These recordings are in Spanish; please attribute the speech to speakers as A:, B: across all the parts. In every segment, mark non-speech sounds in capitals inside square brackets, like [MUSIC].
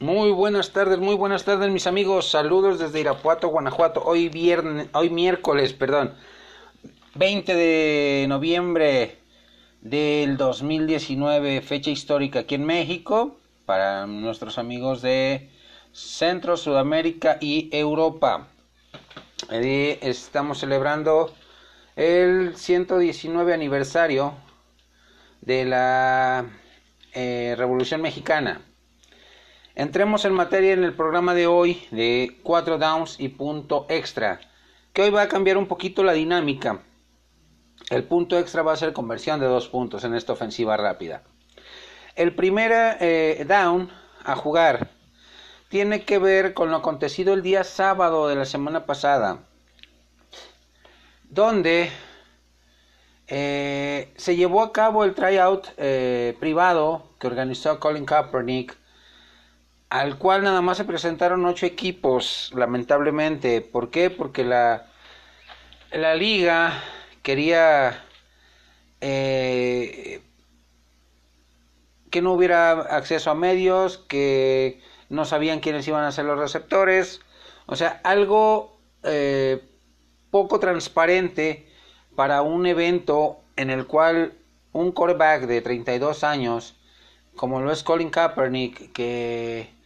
A: Muy buenas tardes, muy buenas tardes mis amigos. Saludos desde Irapuato, Guanajuato. Hoy viernes, hoy miércoles, perdón. 20 de noviembre del 2019, fecha histórica aquí en México para nuestros amigos de Centro, Sudamérica y Europa. Eh, estamos celebrando el 119 aniversario de la eh, Revolución Mexicana. Entremos en materia en el programa de hoy de 4 downs y punto extra, que hoy va a cambiar un poquito la dinámica. El punto extra va a ser conversión de dos puntos en esta ofensiva rápida. El primer eh, down a jugar tiene que ver con lo acontecido el día sábado de la semana pasada, donde eh, se llevó a cabo el tryout eh, privado que organizó Colin Kaepernick, al cual nada más se presentaron ocho equipos, lamentablemente. ¿Por qué? Porque la, la liga quería eh, que no hubiera acceso a medios, que no sabían quiénes iban a ser los receptores, o sea, algo poco transparente para un evento en el cual un quarterback de 32 años, como lo es Colin Kaepernick, que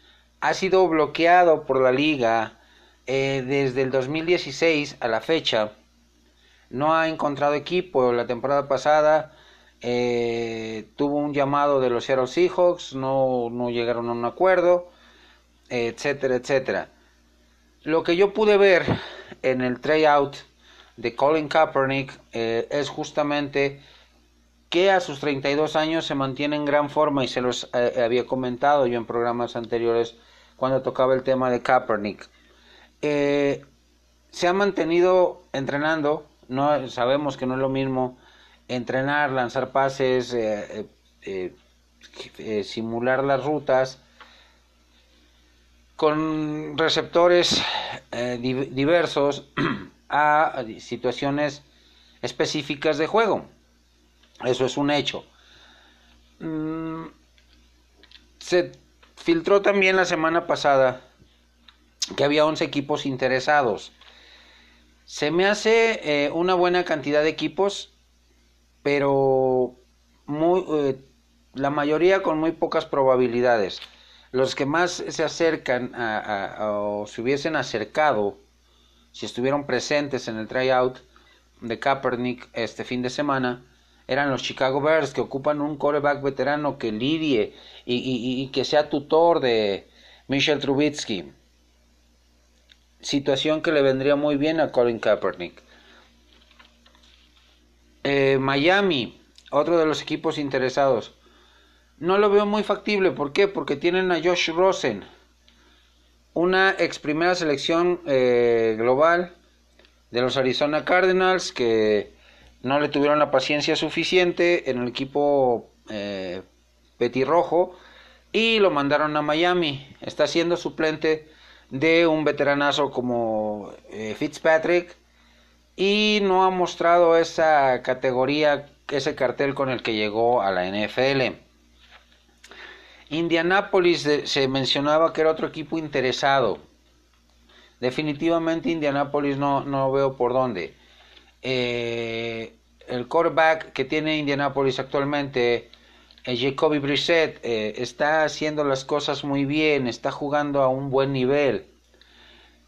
A: ha sido bloqueado por la liga eh, desde el 2016 a la fecha, no ha encontrado equipo. La temporada pasada eh, tuvo un llamado de los Seattle Seahawks, no, no llegaron a un acuerdo, etcétera, etcétera. Lo que yo pude ver en el tryout de Colin Kaepernick eh, es justamente que a sus 32 años se mantiene en gran forma y se los había comentado yo en programas anteriores cuando tocaba el tema de Kaepernick. Eh, se ha mantenido entrenando, no sabemos que no es lo mismo entrenar, lanzar pases, simular las rutas con receptores diversos [CLEARS THROAT] a situaciones específicas de juego. Eso es un hecho. Mm, se filtró también la semana pasada que había 11 equipos interesados. Se me hace eh, una buena cantidad de equipos, pero muy, eh, la mayoría con muy pocas probabilidades. Los que más se acercan o se hubiesen acercado si estuvieron presentes en el tryout de Kaepernick este fin de semana, eran los Chicago Bears que ocupan un quarterback veterano que lidie y, que sea tutor de Michel Trubitsky. Situación que le vendría muy bien a Colin Kaepernick. Eh, Miami, otro de los equipos interesados. No lo veo muy factible. ¿Por qué? Porque tienen a Josh Rosen una ex primera selección eh, global de los Arizona Cardinals que no le tuvieron la paciencia suficiente en el equipo eh, petirrojo y lo mandaron a Miami. Está siendo suplente de un veteranazo como eh, Fitzpatrick y no ha mostrado esa categoría, ese cartel con el que llegó a la NFL. Indianápolis se mencionaba que era otro equipo interesado. Definitivamente Indianápolis no, no veo por dónde. Eh, el quarterback que tiene Indianápolis actualmente, eh, Jacoby Brissett, eh, está haciendo las cosas muy bien, está jugando a un buen nivel.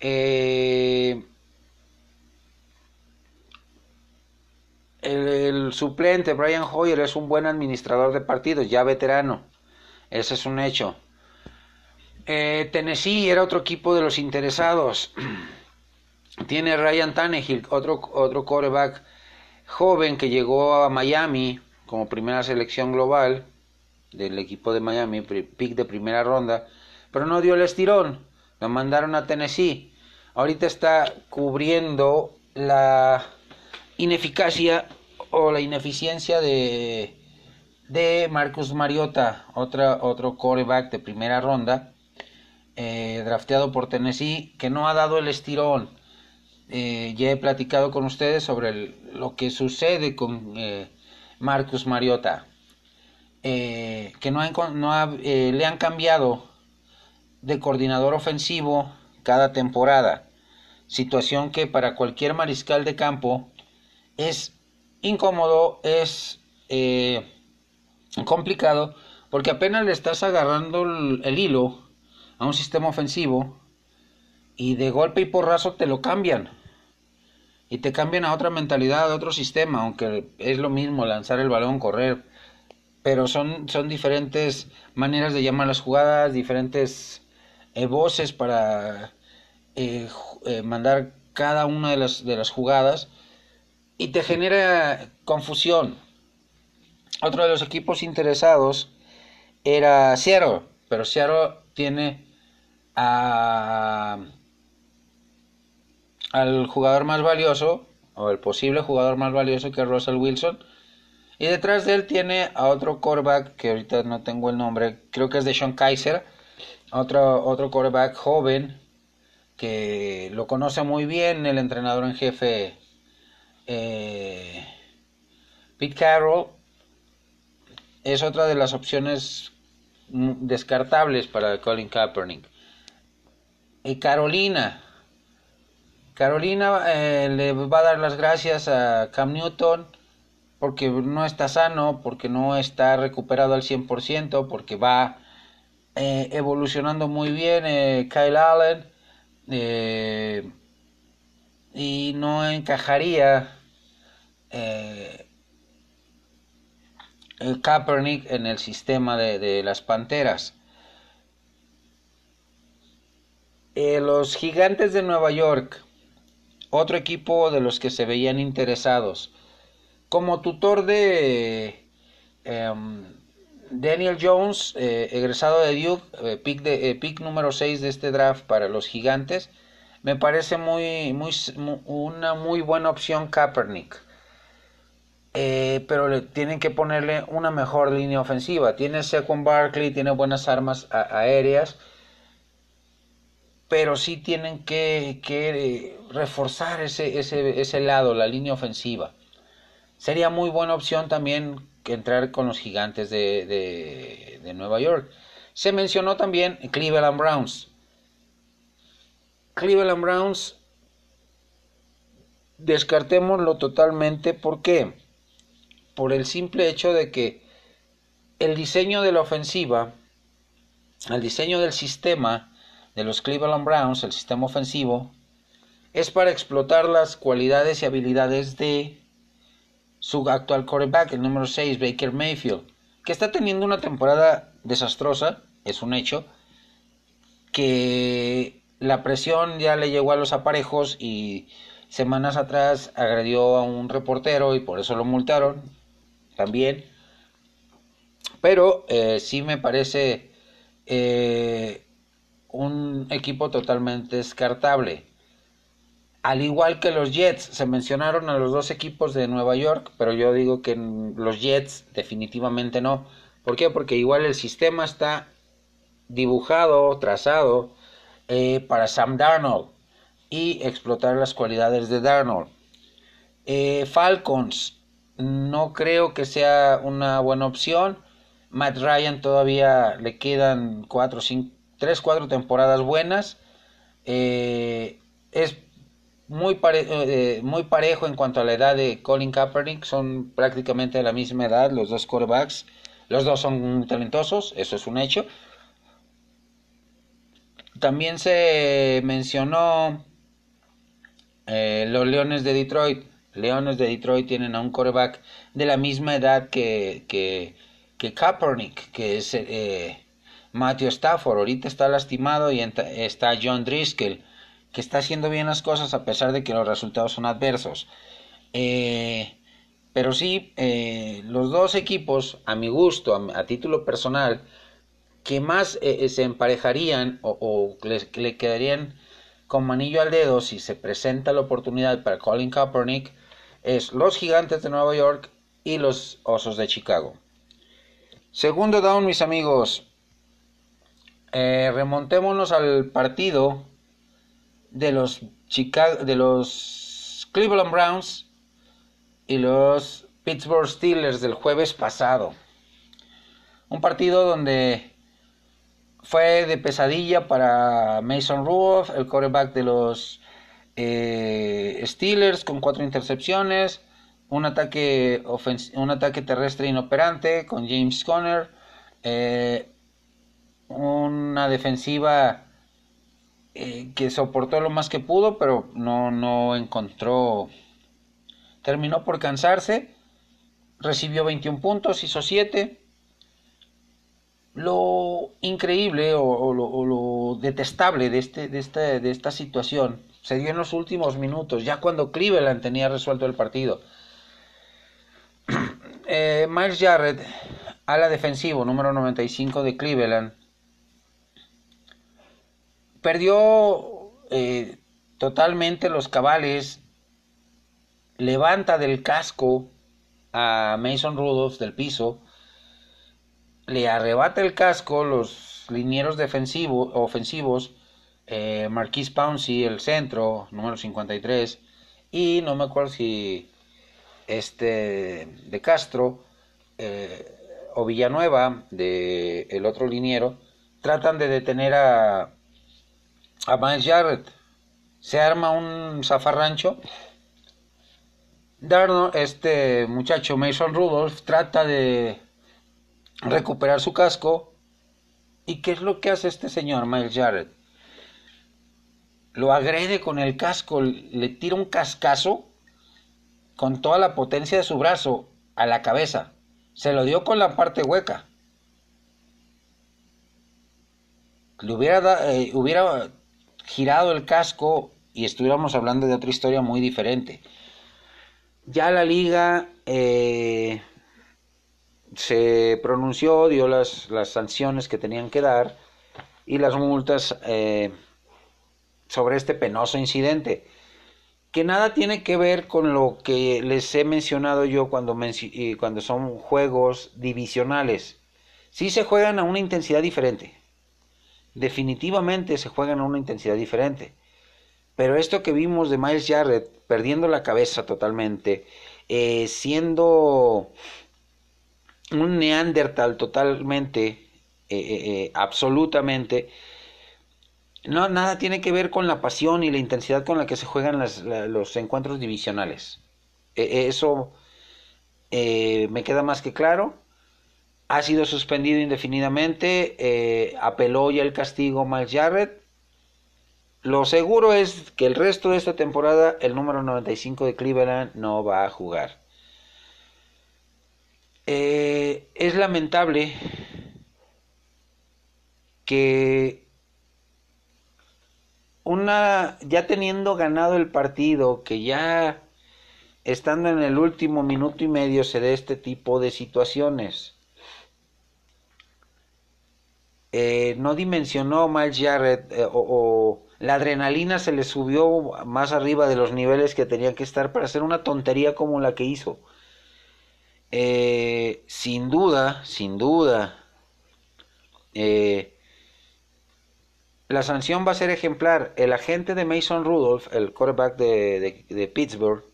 A: el, el, suplente Brian Hoyer es un buen administrador de partidos, ya veterano. Ese es un hecho. Eh, Tennessee era otro equipo de los interesados. [CLEARS THROAT] Tiene Ryan Tannehill, otro, otro quarterback joven que llegó a Miami como primera selección global del equipo de Miami, pick de primera ronda, pero no dio el estirón. Lo mandaron a Tennessee. Ahorita está cubriendo la ineficacia o la ineficiencia de de Marcus Mariota, otra, otro coreback de primera ronda, eh, drafteado por Tennessee, que no ha dado el estirón. Eh, ya he platicado con ustedes sobre lo que sucede con eh, Marcus Mariota, que no, no le han cambiado de coordinador ofensivo cada temporada, situación que para cualquier mariscal de campo es incómodo, es eh, complicado, porque apenas le estás agarrando el, hilo a un sistema ofensivo y de golpe y porrazo te lo cambian. Y te cambian a otra mentalidad, a otro sistema, aunque es lo mismo lanzar el balón, correr. Pero son, son diferentes maneras de llamar las jugadas, diferentes eh, voces para eh, eh, mandar cada una de las, de las jugadas y te genera confusión. Otro de los equipos interesados era Seattle, pero Seattle tiene a, al jugador más valioso, o el posible jugador más valioso que es Russell Wilson. Y detrás de él tiene a otro quarterback, que ahorita no tengo el nombre, creo que es de Sean Kaiser, otro, otro quarterback joven, que lo conoce muy bien el entrenador en jefe eh, Pete Carroll. Es otra de las opciones descartables para Colin Kaepernick. Y Carolina. Carolina eh, le va a dar las gracias a Cam Newton porque no está sano, porque no está recuperado al 100%, porque va eh, evolucionando muy bien eh, Kyle Allen y no encajaría el Kaepernick en el sistema de, las Panteras. Eh, los Gigantes de Nueva York, otro equipo de los que se veían interesados. Como tutor de em, Daniel Jones, eh, egresado de Duke, eh, pick, de, pick número 6 de este draft para los Gigantes, me parece muy, muy, una muy buena opción Kaepernick. Eh, pero le, tienen que ponerle una mejor línea ofensiva. Tiene Saquon Barkley, tiene buenas armas aéreas, pero sí tienen que, que reforzar ese, ese, ese, lado, la línea ofensiva. Sería muy buena opción también entrar con los gigantes de, de, de Nueva York. Se mencionó también Cleveland Browns. Cleveland Browns, descartémoslo totalmente. ¿Por qué? por el simple hecho de que el diseño de la ofensiva, el diseño del sistema de los Cleveland Browns, el sistema ofensivo, es para explotar las cualidades y habilidades de su actual quarterback, el número 6, Baker Mayfield, que está teniendo una temporada desastrosa, es un hecho, que la presión ya le llegó a los aparejos y semanas atrás agredió a un reportero y por eso lo multaron, también. Pero eh, sí me parece eh, un equipo totalmente descartable. Al igual que los Jets, se mencionaron a los dos equipos de Nueva York, pero yo digo que los Jets definitivamente no. ¿Por qué? Porque igual el sistema está dibujado, trazado eh, para Sam Darnold y explotar las cualidades de Darnold. Falcons, no creo que sea una buena opción. Matt Ryan todavía le quedan cuatro, cinco, tres, cuatro temporadas buenas. Eh, es muy, eh, muy parejo en cuanto a la edad de Colin Kaepernick. Son prácticamente de la misma edad los dos quarterbacks. Los dos son talentosos, eso es un hecho. También se mencionó eh, los Leones de Detroit. Leones de Detroit tienen a un coreback de la misma edad que, que, que Kaepernick, que es eh, Matthew Stafford. Ahorita está lastimado y está John Driscoll, que está haciendo bien las cosas a pesar de que los resultados son adversos. Eh, pero sí, eh, los dos equipos, a mi gusto, a, título personal, que más se emparejarían o, o le quedarían con manillo al dedo si se presenta la oportunidad para Colin Kaepernick es los Gigantes de Nueva York y los Osos de Chicago. Segundo down, mis amigos. Eh, remontémonos al partido de los, de los Cleveland Browns y los Pittsburgh Steelers del jueves pasado. Un partido donde fue de pesadilla para Mason Rudolph, el quarterback de los eh, Steelers, con cuatro intercepciones, un ataque, un ataque terrestre inoperante con James Conner, eh, una defensiva eh, que soportó lo más que pudo, pero no, no encontró, terminó por cansarse, recibió 21 puntos, hizo 7. Lo increíble o, lo, detestable de, este, de, este, de esta situación se dio en los últimos minutos, ya cuando Cleveland tenía resuelto el partido. [CLEARS THROAT] Eh, Miles Jarrett, ala defensivo, número 95 de Cleveland, perdió eh, totalmente los cabales, levanta del casco a Mason Rudolph del piso, le arrebata el casco los linieros defensivos, ofensivos, eh, Marquis Pouncey, el centro, número 53, y no me acuerdo si este de Castro eh, o Villanueva, de el otro liniero, tratan de detener a, a Miles Jarrett. Se arma un zafarrancho. Darno, este muchacho Mason Rudolph trata de recuperar su casco. ¿Y qué es lo que hace este señor Miles Jarrett? Lo agrede con el casco, le tira un cascazo con toda la potencia de su brazo a la cabeza. Se lo dio con la parte hueca. Le hubiera, eh, hubiera girado el casco y estuviéramos hablando de otra historia muy diferente. Ya la liga eh, se pronunció, dio las, sanciones que tenían que dar y las multas eh, sobre este penoso incidente, que nada tiene que ver con lo que les he mencionado yo cuando, cuando son juegos divisionales. Sí se juegan a una intensidad diferente definitivamente se juegan a una intensidad diferente. Pero esto que vimos de Miles Jarrett perdiendo la cabeza totalmente, eh, siendo un Neandertal totalmente, eh, eh, absolutamente, no, nada tiene que ver con la pasión y la intensidad con la que se juegan los encuentros divisionales. eso me queda más que claro ha sido suspendido indefinidamente, eh, apeló ya el castigo Miles Jarrett. Lo seguro es que el resto de esta temporada el número 95 de Cleveland no va a jugar. Eh, es lamentable que una ya teniendo ganado el partido, que ya estando en el último minuto y medio se dé este tipo de situaciones. Eh, no dimensionó Miles Jarrett eh, o, la adrenalina se le subió más arriba de los niveles que tenía que estar para hacer una tontería como la que hizo. Eh, sin duda, sin duda, la sanción va a ser ejemplar. El agente de Mason Rudolph, el quarterback de Pittsburgh,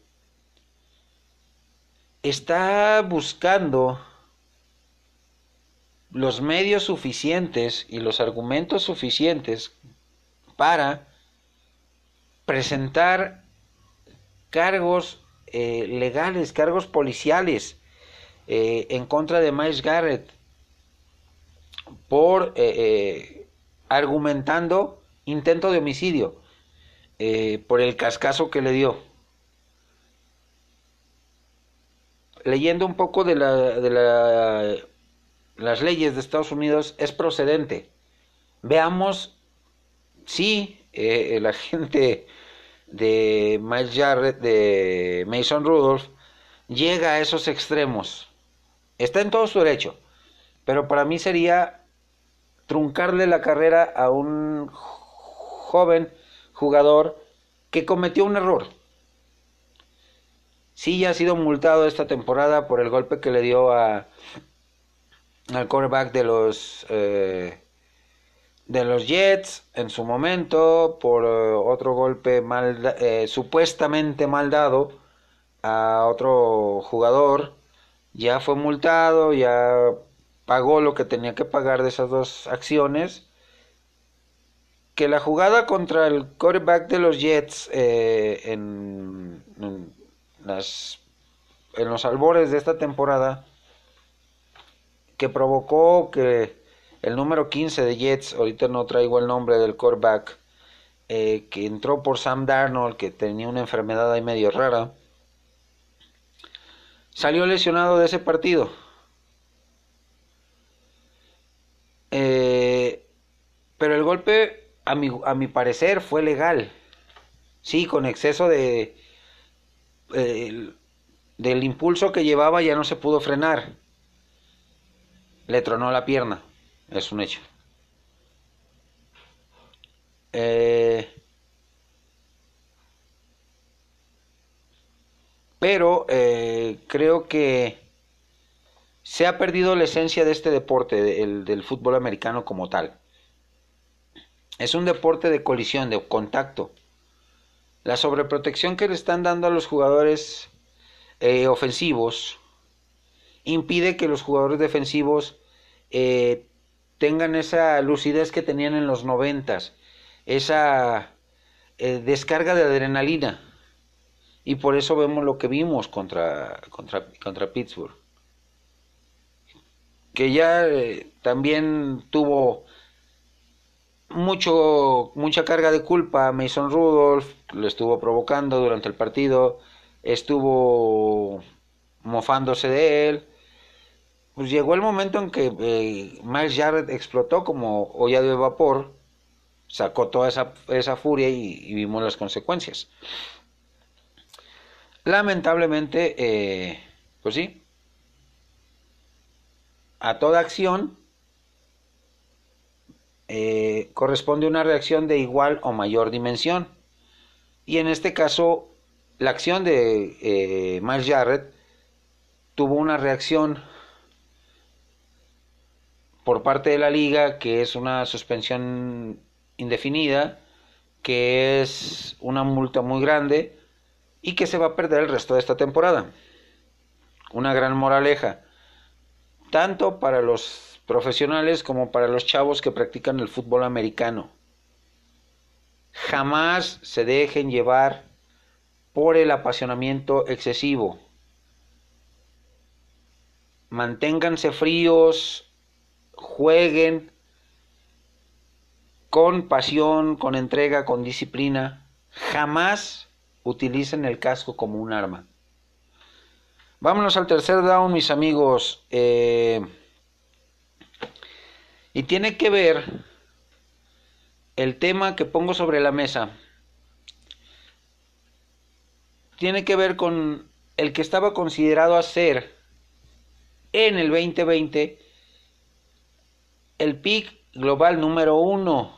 A: está buscando los medios suficientes y los argumentos suficientes para presentar cargos eh, legales, cargos policiales eh, en contra de Miles Garrett por eh, argumentando intento de homicidio por el cascazo que le dio. Leyendo un poco de la, de la las leyes de Estados Unidos es procedente. Veamos si eh, el agente de Miles Jarrett, de Mason Rudolph, llega a esos extremos. Está en todo su derecho, pero para mí sería truncarle la carrera a un joven jugador que cometió un error. Sí, ya ha sido multado esta temporada por el golpe que le dio a al quarterback de los eh, de los Jets en su momento por eh, otro golpe mal eh, supuestamente mal dado a otro jugador. Ya fue multado ya pagó lo que tenía que pagar de esas dos acciones. Que la jugada contra el quarterback de los Jets en, las, en los albores de esta temporada, que provocó que el número 15 de Jets, ahorita no traigo el nombre del quarterback, eh, que entró por Sam Darnold, que tenía una enfermedad ahí medio rara, salió lesionado de ese partido. Eh, pero el golpe, a mi, a mi parecer, fue legal. Sí, con exceso de... Eh, del impulso que llevaba ya no se pudo frenar. Le tronó la pierna. Es un hecho. Eh, pero eh, creo que se ha perdido la esencia de este deporte, el, del fútbol americano como tal. Es un deporte de colisión, de contacto. La sobreprotección que le están dando a los jugadores eh, ofensivos impide que los jugadores defensivos eh, tengan esa lucidez que tenían en los noventas, esa eh, descarga de adrenalina. Y por eso vemos lo que vimos contra, contra, contra Pittsburgh. Que ya eh, también tuvo mucho, mucha carga de culpa. Mason Rudolph lo estuvo provocando durante el partido. Estuvo mofándose de él pues llegó el momento en que eh, Miles Jarrett explotó como olla de vapor, sacó toda esa, esa furia y, vimos las consecuencias. Lamentablemente, eh, pues sí, a toda acción eh, corresponde una reacción de igual o mayor dimensión. Y en este caso, la acción de Miles Jarrett tuvo una reacción por parte de la liga, que es una suspensión indefinida, que es una multa muy grande y que se va a perder el resto de esta temporada. Una gran moraleja, tanto para los profesionales como para los chavos que practican el fútbol americano. Jamás se dejen llevar por el apasionamiento excesivo. Manténganse fríos, jueguen con pasión, con entrega, con disciplina. Jamás utilicen el casco como un arma. Vámonos al tercer down, mis amigos. Eh, y tiene que ver el tema que pongo sobre la mesa. Tiene que ver con el que estaba considerado hacer en el 2020 el pick global número uno,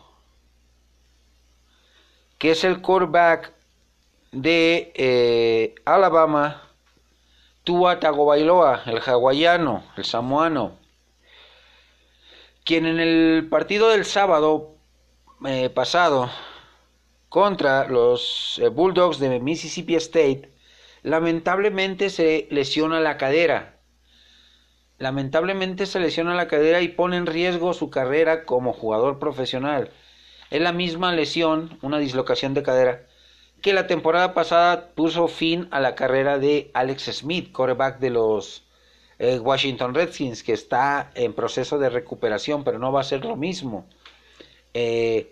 A: que es el quarterback de eh, Alabama, Tua Tagovailoa, el hawaiano, el samoano, quien en el partido del sábado eh, pasado contra los eh, Bulldogs de Mississippi State, lamentablemente se lesiona la cadera lamentablemente se lesiona la cadera y pone en riesgo su carrera como jugador profesional. Es la misma lesión, una dislocación de cadera, que la temporada pasada puso fin a la carrera de Alex Smith, quarterback de los eh, Washington Redskins, que está en proceso de recuperación, pero no va a ser lo mismo. Eh,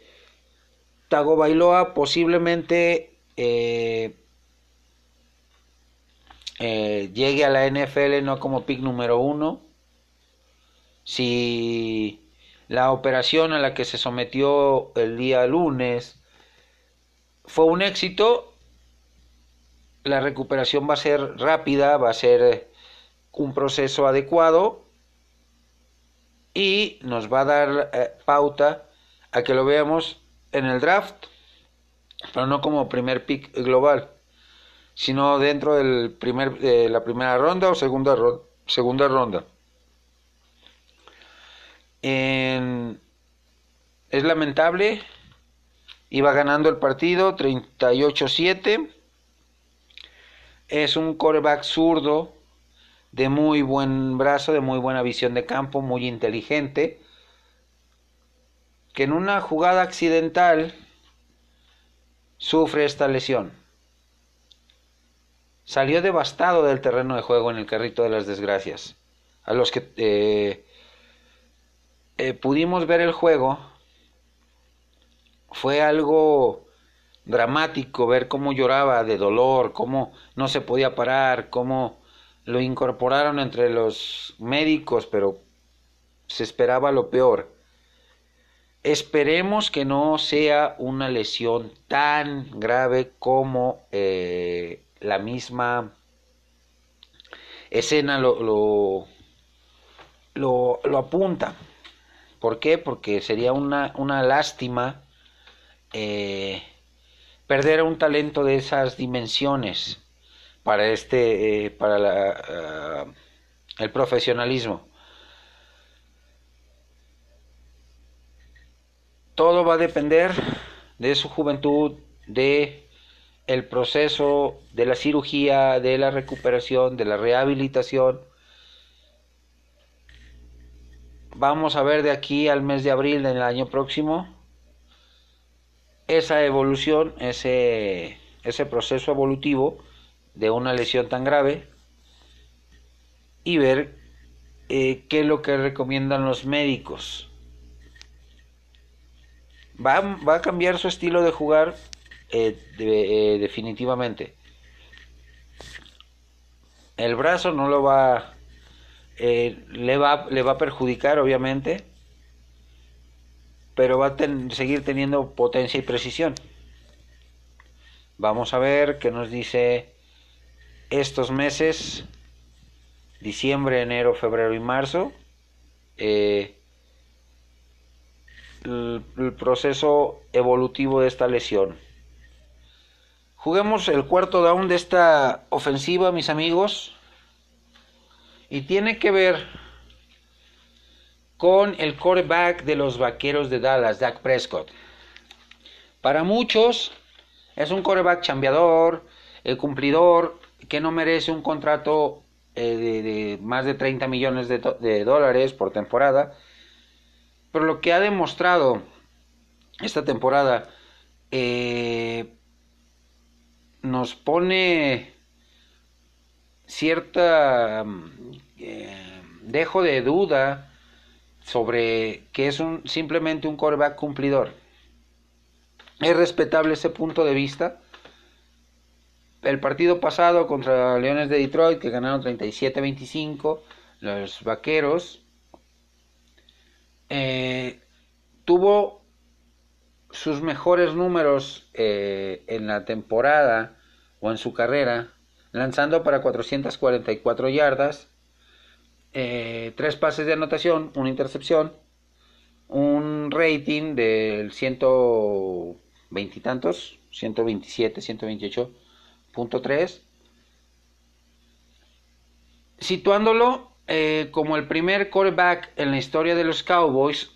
A: Bailoa posiblemente eh, eh, llegue a la NFL no como pick número uno. Si la operación a la que se sometió el día lunes fue un éxito, la recuperación va a ser rápida, va a ser un proceso adecuado y nos va a dar eh, pauta a que lo veamos en el draft, pero no como primer pick global sino dentro del primer, de la primera ronda o segunda, segunda ronda. es lamentable, iba ganando el partido 38-7. Es un coreback zurdo de muy buen brazo, de muy buena visión de campo, muy inteligente. que en una jugada accidental sufre esta lesión. Salió devastado del terreno de juego en el carrito de las desgracias. A los que eh, eh, pudimos ver el juego, fue algo dramático ver cómo lloraba de dolor, cómo no se podía parar, cómo lo incorporaron entre los médicos, pero se esperaba lo peor. Esperemos que no sea una lesión tan grave como eh, la misma escena lo, lo, lo, apunta. ¿Por qué? Porque sería una, una lástima eh, perder un talento de esas dimensiones para este, eh, para la, el profesionalismo. Todo va a depender de su juventud, de el proceso de la cirugía, de la recuperación, de la rehabilitación. Vamos a ver de aquí al mes de abril del año próximo esa evolución, ese, proceso evolutivo de una lesión tan grave y ver eh, qué es lo que recomiendan los médicos. Va, a cambiar su estilo de jugar eh, eh, definitivamente. El brazo no lo va, le va, le va a perjudicar obviamente, pero va a seguir teniendo potencia y precisión. Vamos a ver qué nos dice estos meses, diciembre, enero, febrero y marzo, eh, el, proceso evolutivo de esta lesión. Juguemos el cuarto down de esta ofensiva, mis amigos, y tiene que ver con el quarterback de los Vaqueros de Dallas, Dak Prescott. Para muchos es un quarterback chambeador, el cumplidor, que no merece un contrato eh, de, más de 30 millones de, dólares por temporada. Pero lo que ha demostrado esta temporada eh, nos pone cierta eh, dejo de duda sobre que es un, simplemente un coreback cumplidor. Es respetable ese punto de vista, el partido pasado contra Leones de Detroit, que ganaron 37-25, los Vaqueros, eh, tuvo sus mejores números eh, en la temporada o en su carrera, lanzando para 444 yardas, eh, tres pases de anotación, una intercepción, un rating del 120 y tantos, 127, 128 punto 3, situándolo eh, como el primer quarterback en la historia de los Cowboys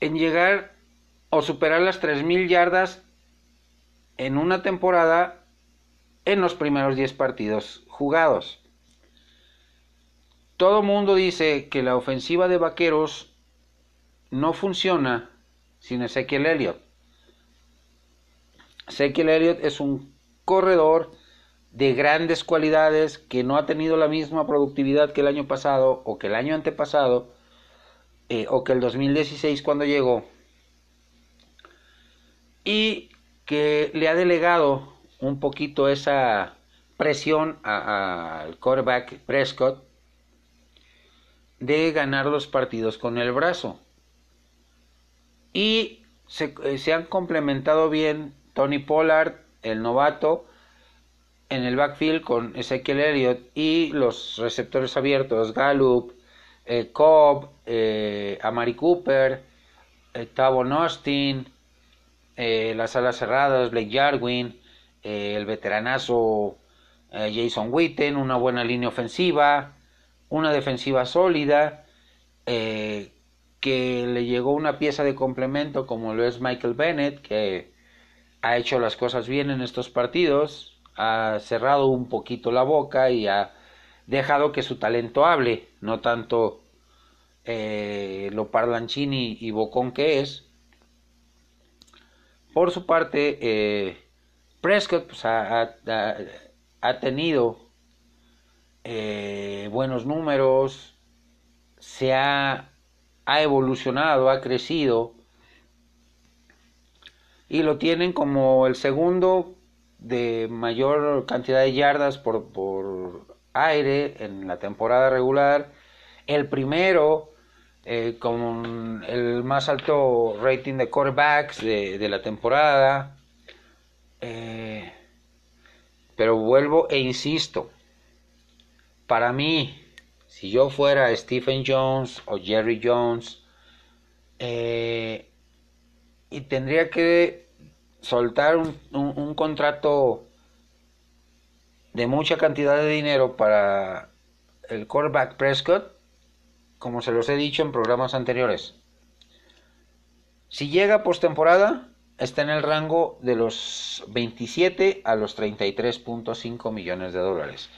A: en llegar o superar las 3.000 yardas en una temporada en los primeros 10 partidos jugados. Todo mundo dice que la ofensiva de Vaqueros no funciona sin Ezequiel Elliott. Ezequiel Elliott es un corredor de grandes cualidades que no ha tenido la misma productividad que el año pasado o que el año antepasado eh, o que el 2016 cuando llegó y que le ha delegado un poquito esa presión al quarterback Prescott de ganar los partidos con el brazo. Y se, eh, se han complementado bien Tony Pollard el novato en el backfield con Ezekiel Elliott y los receptores abiertos Gallup, eh, Cobb, eh, Amari Cooper, eh, Tavon Austin, eh, las alas cerradas, Blake Jarwin, el veteranazo Jason Witten, una buena línea ofensiva, una defensiva sólida, que le llegó una pieza de complemento como lo es Michael Bennett, que ha hecho las cosas bien en estos partidos, ha cerrado un poquito la boca y ha dejado que su talento hable, no tanto eh, lo parlanchín y, bocón que es, Por su parte, eh, Prescott pues, ha, tenido eh, buenos números, se ha, evolucionado, ha crecido y lo tienen como el segundo de mayor cantidad de yardas por aire en la temporada regular, el primero eh, con el más alto rating de quarterbacks de, la temporada. Eh, pero vuelvo e insisto, para mí, si yo fuera Stephen Jones o Jerry Jones, eh, y tendría que soltar un contrato de mucha cantidad de dinero para el quarterback Prescott, como se los he dicho en programas anteriores. Si llega postemporada, está en el rango de los 27 a los 33.5 millones de dólares.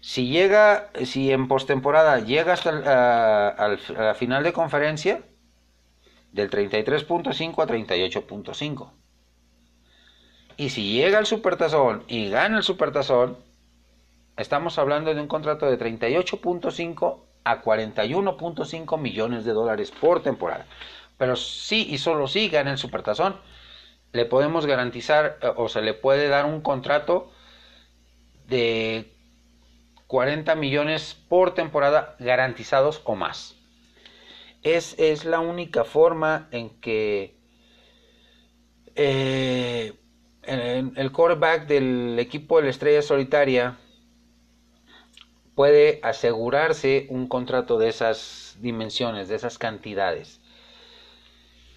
A: Si llega, si en postemporada llega hasta la final de conferencia, del 33.5 a 38.5. Y si llega al supertazón y gana el supertazón, estamos hablando de un contrato de 38.5 a 41.5 millones de dólares por temporada. Pero sí y solo si gana el Supertazón, le podemos garantizar eh, o se le puede dar un contrato de 40 millones por temporada garantizados o más. Es, es la única forma en que eh, el quarterback del equipo de la Estrella Solitaria puede asegurarse un contrato de esas dimensiones, de esas cantidades.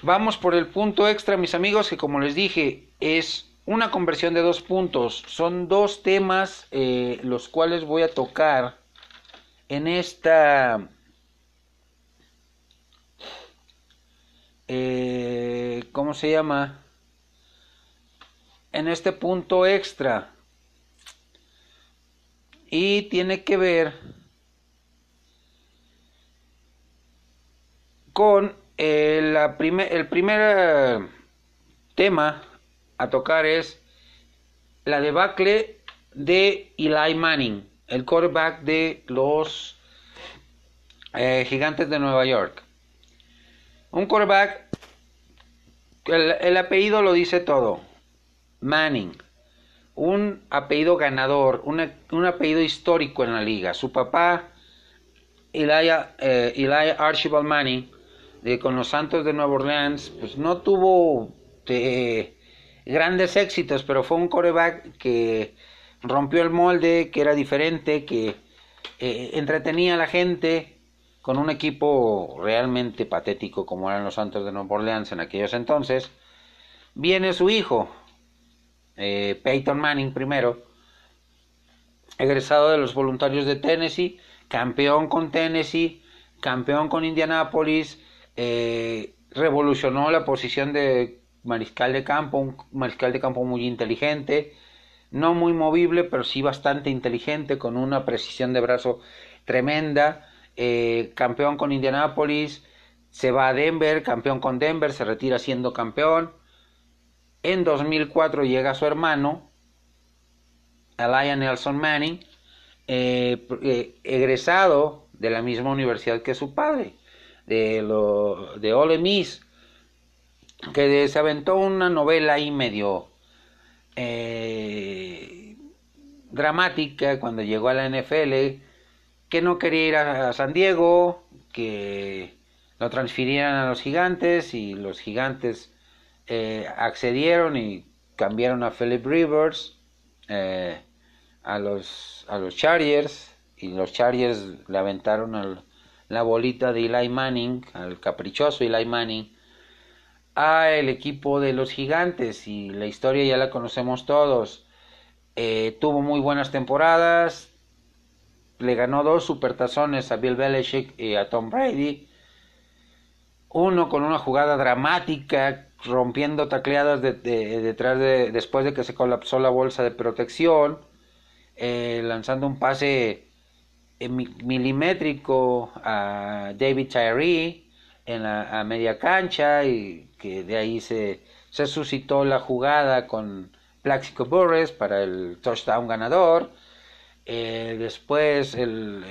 A: Vamos por el punto extra, mis amigos, que como les dije, es una conversión de dos puntos. Son dos temas eh, los cuales voy a tocar en esta... Eh, ¿Cómo se llama? En este punto extra y tiene que ver con el, la el primer eh, tema a tocar es la debacle de Eli Manning, el quarterback de los eh, Gigantes de Nueva York. Un quarterback, el apellido lo dice todo, Manning un apellido ganador, un apellido histórico en la liga. Su papá, Elijah, eh, Archibald Manning, de, con los Santos de Nueva Orleans, pues no tuvo eh, grandes éxitos, pero fue un coreback que rompió el molde, que era diferente, que eh, entretenía a la gente con un equipo realmente patético como eran los Santos de Nueva Orleans en aquellos entonces. Viene su hijo, eh, Peyton Manning primero, egresado de los voluntarios de Tennessee, campeón con Tennessee, campeón con Indianapolis, eh, revolucionó la posición de mariscal de campo, un mariscal de campo muy inteligente, no muy movible, pero sí bastante inteligente, con una precisión de brazo tremenda, eh, campeón con Indianapolis, se va a Denver, campeón con Denver, se retira siendo campeón, en 2004 llega su hermano, Alaya Nelson Manning, eh, eh, egresado de la misma universidad que su padre, de, lo, de Ole Miss, que se aventó una novela ahí medio eh, dramática cuando llegó a la NFL, que no quería ir a San Diego, que lo transfirieran a los gigantes y los gigantes eh, accedieron y cambiaron a Philip Rivers, eh, a, los, a los Chargers, y los Chargers le aventaron la bolita de Eli Manning, al caprichoso Eli Manning, a el equipo de los gigantes, y la historia ya la conocemos todos. Eh, tuvo muy buenas temporadas, le ganó dos supertazones a Bill Belichick y a Tom Brady, uno con una jugada dramática rompiendo tacleadas detrás de, después de que se colapsó la bolsa de protección, eh, lanzando un pase eh, milimétrico a David Tyree en la a media cancha y que de ahí se, se suscitó la jugada con Plaxico Burres para el touchdown ganador. Eh, después el,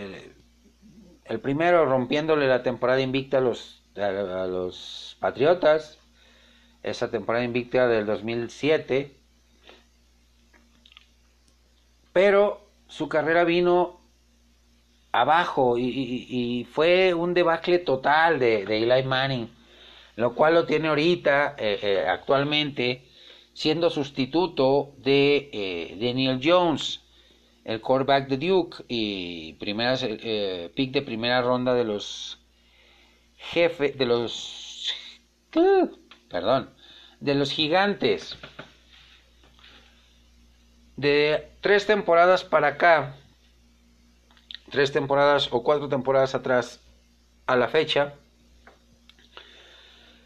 A: el, primero rompiéndole la temporada invicta a los, a, los Patriotas. Esa temporada invicta del 2007. Pero su carrera vino abajo y, fue un debacle total de, de, Eli Manning, lo cual lo tiene ahorita, eh, eh, actualmente, siendo sustituto de eh, Daniel Jones, el quarterback de Duke y primeras, pick de primera ronda de los jefes, de los, perdón, de los gigantes. De tres temporadas para acá, tres temporadas o cuatro temporadas atrás a la fecha,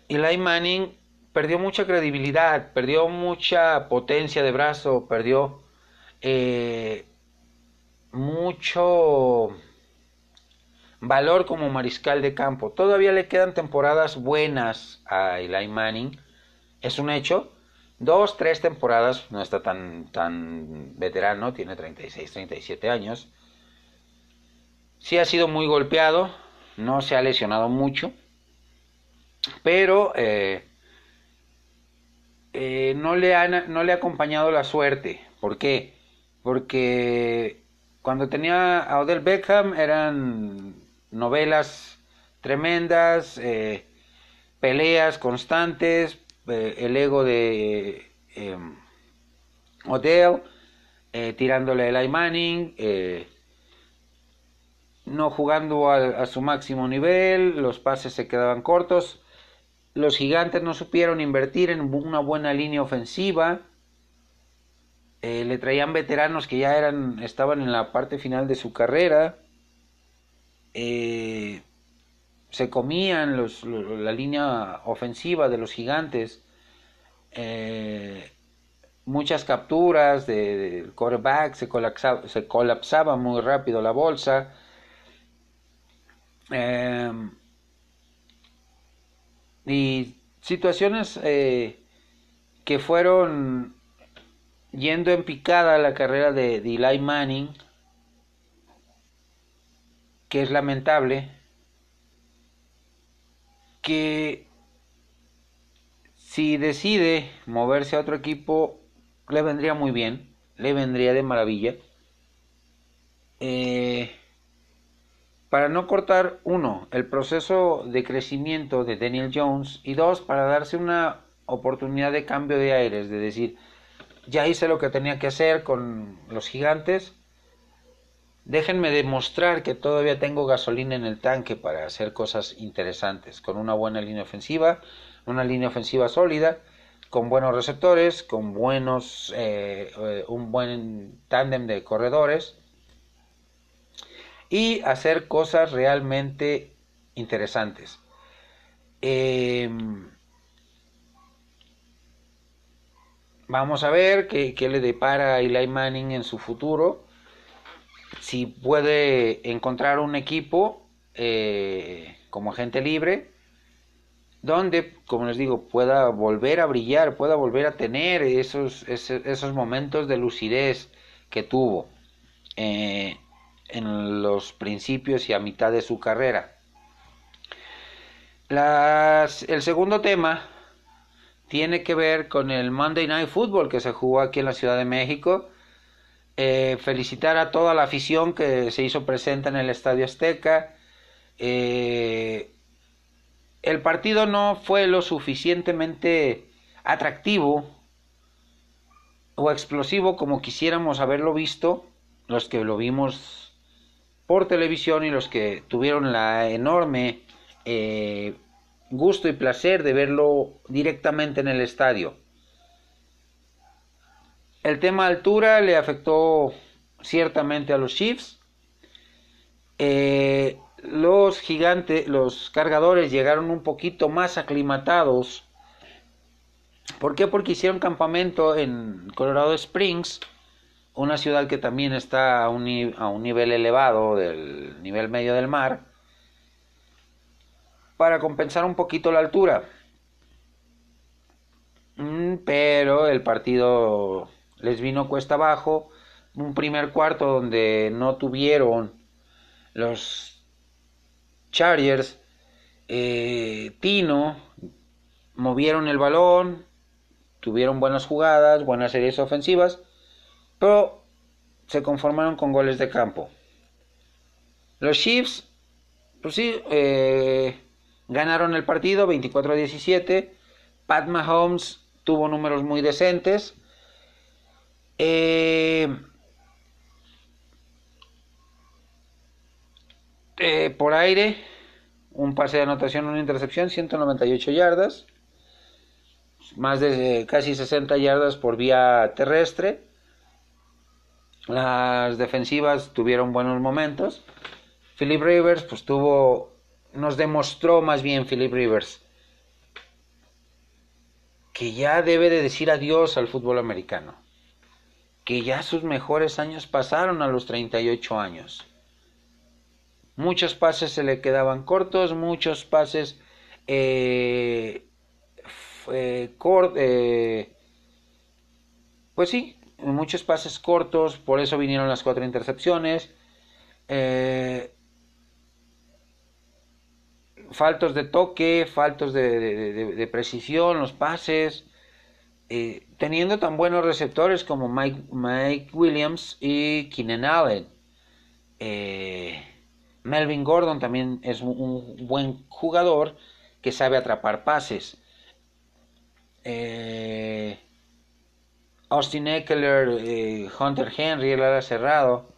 A: Eli Manning perdió mucha credibilidad, perdió mucha potencia de brazo, perdió eh, mucho valor como mariscal de campo. Todavía le quedan temporadas buenas a Eli Manning, es un hecho. Dos, tres temporadas, no está tan, tan veterano, tiene 36, 37 años. Sí ha sido muy golpeado, no se ha lesionado mucho, pero eh, eh, no, le no le ha acompañado la suerte. ¿Por qué? Porque cuando tenía a Odell Beckham eran novelas tremendas, eh, peleas constantes, el ego de Odell, tirándole a Eli Manning, no jugando a, su máximo nivel, los pases se quedaban cortos, los gigantes no supieron invertir en una buena línea ofensiva, eh, le traían veteranos que ya eran, estaban en la parte final de su carrera, eh, se comían la línea ofensiva de los gigantes, eh, muchas capturas del de quarterback, se se colapsaba muy rápido la bolsa, Em, y situaciones eh, que fueron yendo en picada la carrera de, de Eli Manning, que es lamentable, que si decide moverse a otro equipo, le vendría muy bien, le vendría de maravilla. Eh, para no cortar, uno, el proceso de crecimiento de Daniel Jones y dos, para darse una oportunidad de cambio de aires, de decir, ya hice lo que tenía que hacer con los gigantes, déjenme demostrar que todavía tengo gasolina en el tanque para hacer cosas interesantes, con una buena línea ofensiva, una línea ofensiva sólida, con buenos receptores, con buenos, eh, eh, un buen tándem de corredores, y hacer cosas realmente interesantes. Em, vamos a ver qué, le depara a Eli Manning en su futuro. Si puede encontrar un equipo eh, como agente libre, donde, como les digo, pueda volver a brillar, pueda volver a tener esos, esos, momentos de lucidez que tuvo. Eh, en los principios y a mitad de su carrera. el segundo tema tiene que ver con el Monday Night Football que se jugó aquí en la Ciudad de México. Eh, felicitar a toda la afición que se hizo presente en el Estadio Azteca. Eh, el partido no fue lo suficientemente atractivo o explosivo como quisiéramos haberlo visto, los que lo vimos por televisión y los que tuvieron la enorme eh, gusto y placer de verlo directamente en el estadio. El tema altura le afectó ciertamente a los Chiefs. Eh, los gigantes, los cargadores llegaron un poquito más aclimatados. ¿Por qué? Porque hicieron campamento en Colorado Springs una ciudad que también está a un, nivel elevado del nivel medio del mar, para compensar un poquito la altura. bien, pero el partido les vino cuesta abajo. Un primer cuarto donde no tuvieron los Chargers, eh, Tino, movieron el balón, tuvieron buenas jugadas, buenas series ofensivas, pero se conformaron con goles de campo. Los Chiefs, pues sí, eh, ganaron el partido 24 a 17. Pat Mahomes tuvo números muy decentes. Eh, eh, por aire, un pase de anotación, una intercepción, 198 yardas, más de casi 60 yardas por vía terrestre. Las defensivas tuvieron buenos momentos. Philip Rivers, pues tuvo, nos demostró más bien Philip Rivers que ya debe de decir adiós al fútbol americano, que ya sus mejores años pasaron a los 38 años. Muchos pases se le quedaban cortos, muchos pases eh, eh, pues sí, muchos pases cortos, por eso vinieron las cuatro intercepciones. Eh, faltos de toque, faltos de, precisión, los pases, eh, teniendo tan buenos receptores como Mike, Mike Williams y Keenan Allen. Eh, Melvin Gordon también es un, buen jugador que sabe atrapar pases. Eh, Austin Eckler, Hunter Henry, el ala cerrado.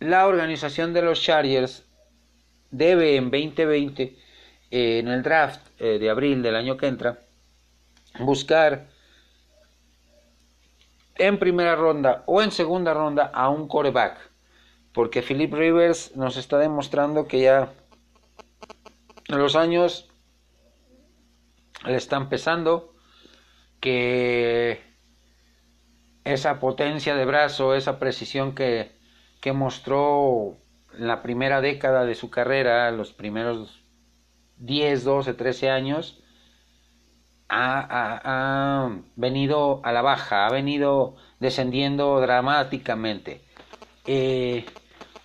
A: La organización de los Chargers debe en 2020, eh, en el draft eh, de abril del año que entra, buscar en primera ronda o en segunda ronda a un coreback. Porque Philip Rivers nos está demostrando que ya los años le están pesando, que esa potencia de brazo, esa precisión que, que mostró la primera década de su carrera, los primeros 10, 12, 13 años, ha, venido a la baja, ha venido descendiendo dramáticamente. Eh,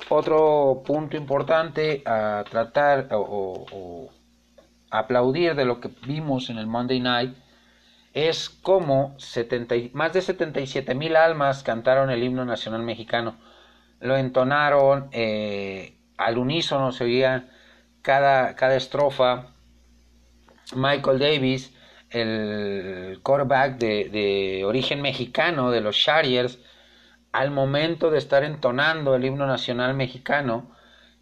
A: otro punto importante a tratar o, aplaudir de lo que vimos en el Monday Night es cómo 70, más de 77 mil almas cantaron el himno nacional mexicano lo entonaron eh, al unísono, se oía cada, cada estrofa. Michael Davis, el quarterback de, origen mexicano de los Chargers, al momento de estar entonando el himno nacional mexicano,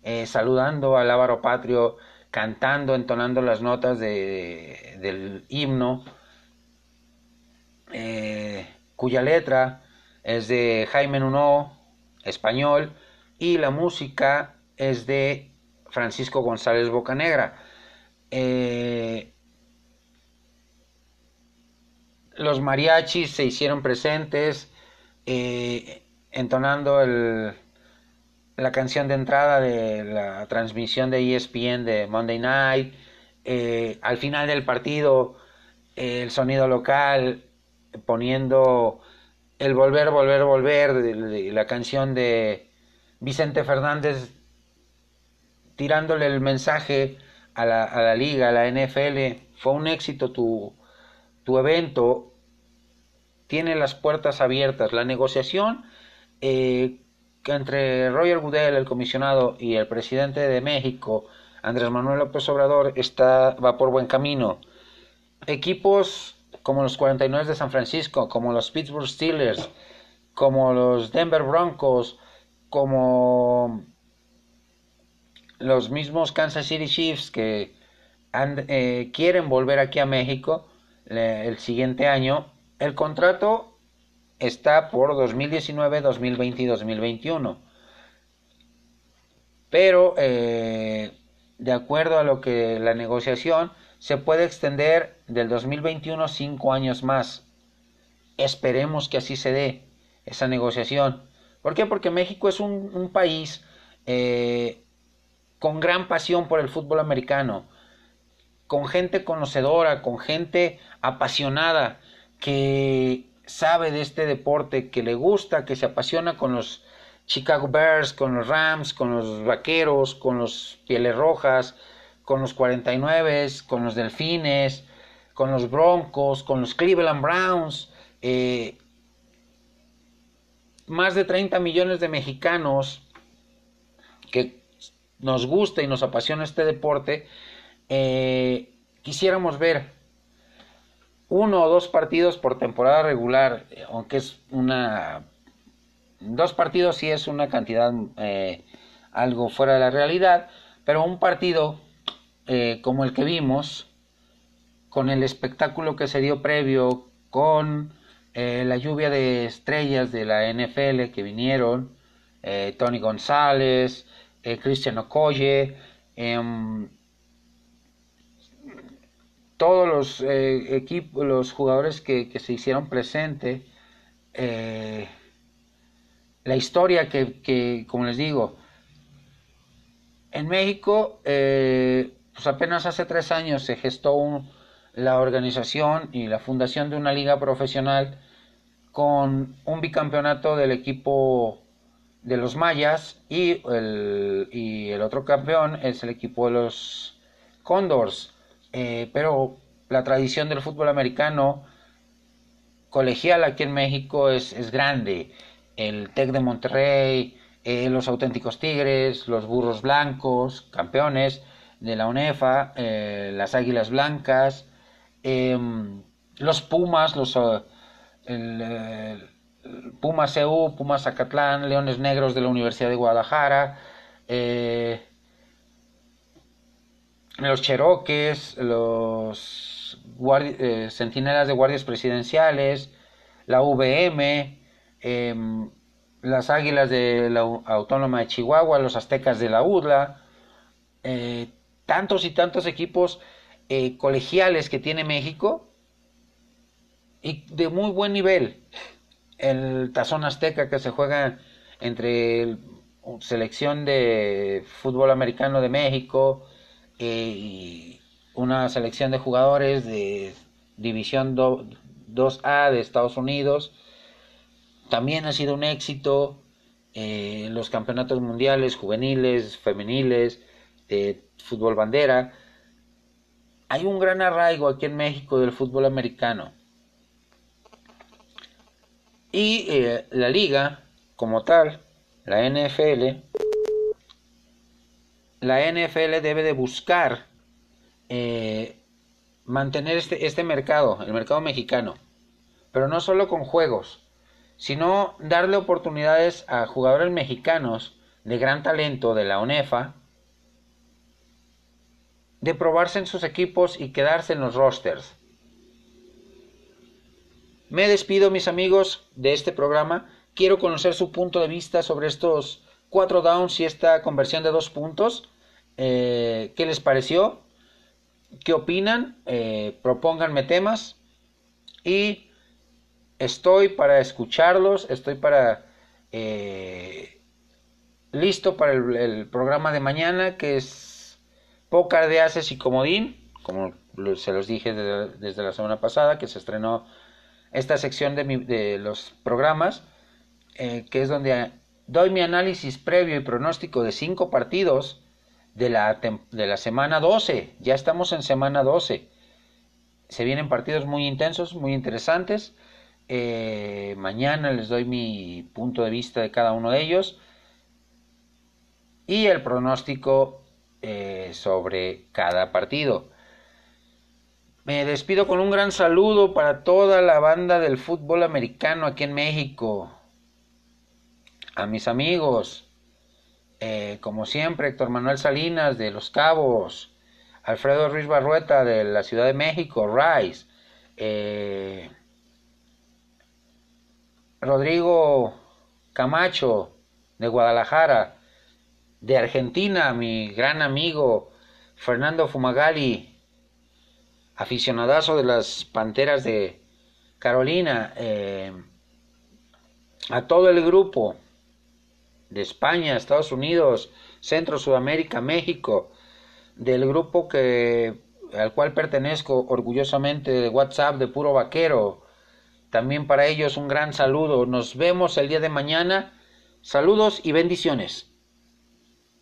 A: eh, saludando al Ávaro Patrio, cantando, entonando las notas de, del himno, eh, cuya letra es de Jaime Nuno, español y la música es de Francisco González Bocanegra. Eh, los mariachis se hicieron presentes eh, entonando el, la canción de entrada de la transmisión de ESPN de Monday Night. Eh, al final del partido, el sonido local poniendo el Volver, Volver, Volver, de, la canción de Vicente Fernández tirándole el mensaje a la, a la liga, a la NFL, fue un éxito tu, tu evento, tiene las puertas abiertas. La negociación eh, entre Roger Goodell, el comisionado, y el presidente de México, Andrés Manuel López Obrador, está, va por buen camino. Equipos como los 49 de San Francisco, como los Pittsburgh Steelers, como los Denver Broncos, como los mismos Kansas City Chiefs que eh, quieren volver aquí a México el siguiente año, el contrato está por 2019, 2020 y 2021. Pero eh, de acuerdo a lo que la negociación se puede extender del 2021 cinco años más. Esperemos que así se dé esa negociación. ¿Por qué? Porque México es un, país eh, con gran pasión por el fútbol americano, con gente conocedora, con gente apasionada, que sabe de este deporte, que le gusta, que se apasiona con los Chicago Bears, con los Rams, con los Vaqueros, con los Pieles Rojas, con los 49, con los Delfines, con los Broncos, con los Cleveland Browns. Eh, más de 30 millones de mexicanos que nos gusta y nos apasiona este deporte, eh, quisiéramos ver uno o dos partidos por temporada regular, aunque es una... Dos partidos sí es una cantidad eh, algo fuera de la realidad, pero un partido eh, como el que vimos, con el espectáculo que se dio previo, con eh, la lluvia de estrellas de la NFL que vinieron, Tony González, Cristian Okoye, em, todos los eh, equipos, los jugadores que, se hicieron presente, eh, la historia que, como les digo, en México, eh, pues apenas hace tres años se gestó la organización y la fundación de una liga profesional con un bicampeonato del equipo de los mayas y el, y el otro campeón es el equipo de los Condors. Eh, pero la tradición del fútbol americano colegial aquí en México es, grande. El TEC de Monterrey, eh, los auténticos Tigres, los Burros Blancos, campeones de la UNEFA, eh, las Águilas Blancas, em, los Pumas, los Pumas CU, Pumas Zacatlán, Leones Negros de la Universidad de Guadalajara, los Cheroques, los eh, Centinelas de Guardias Presidenciales, la VM, em, las Águilas de la Autónoma de Chihuahua, los Aztecas de la UDLA, eh, tantos y tantos equipos eh, colegiales que tiene México y de muy buen nivel. El Tazón Azteca que se juega entre selección de fútbol americano de México, y una selección de jugadores de División 2A de Estados Unidos. También ha sido un éxito eh, los campeonatos mundiales juveniles, femeniles, de fútbol bandera. Hay un gran arraigo aquí en México del fútbol americano. Y eh, la liga, como tal, la NFL, la NFL debe de buscar eh, mantener este, este mercado, el mercado mexicano, pero no solo con juegos, sino darle oportunidades a jugadores mexicanos de gran talento de la ONEFA de probarse en sus equipos y quedarse en los rosters. Me despido mis amigos de este programa. Quiero conocer su punto de vista sobre estos cuatro downs y esta conversión de dos puntos. Eh, ¿Qué les pareció? ¿Qué opinan? Eh, propónganme temas. Y estoy para escucharlos, estoy para... Eh, listo para el, programa de mañana, que es Pócar de Haces y Comodín, como se los dije desde, la semana pasada, que se estrenó esta sección de, los programas, que es donde doy mi análisis previo y pronóstico de cinco partidos de la, de la semana 12. Ya estamos en semana 12. Se vienen partidos muy intensos, muy interesantes. Eh, mañana les doy mi punto de vista de cada uno de ellos. Y el pronóstico eh, sobre cada partido. Me despido con un gran saludo para toda la banda del fútbol americano aquí en México. A mis amigos, eh, como siempre, Héctor Manuel Salinas de Los Cabos, Alfredo Ruiz Barrueta de la Ciudad de México, Rice, eh, Rodrigo Camacho de Guadalajara, de Argentina, mi gran amigo Fernando Fumagalli, aficionadazo de las Panteras de Carolina, eh, a todo el grupo, de España, Estados Unidos, Centro, Sudamérica, México, del grupo que al cual pertenezco orgullosamente de WhatsApp de Puro Vaquero. También para ellos un gran saludo. Nos vemos el día de mañana. Saludos y bendiciones.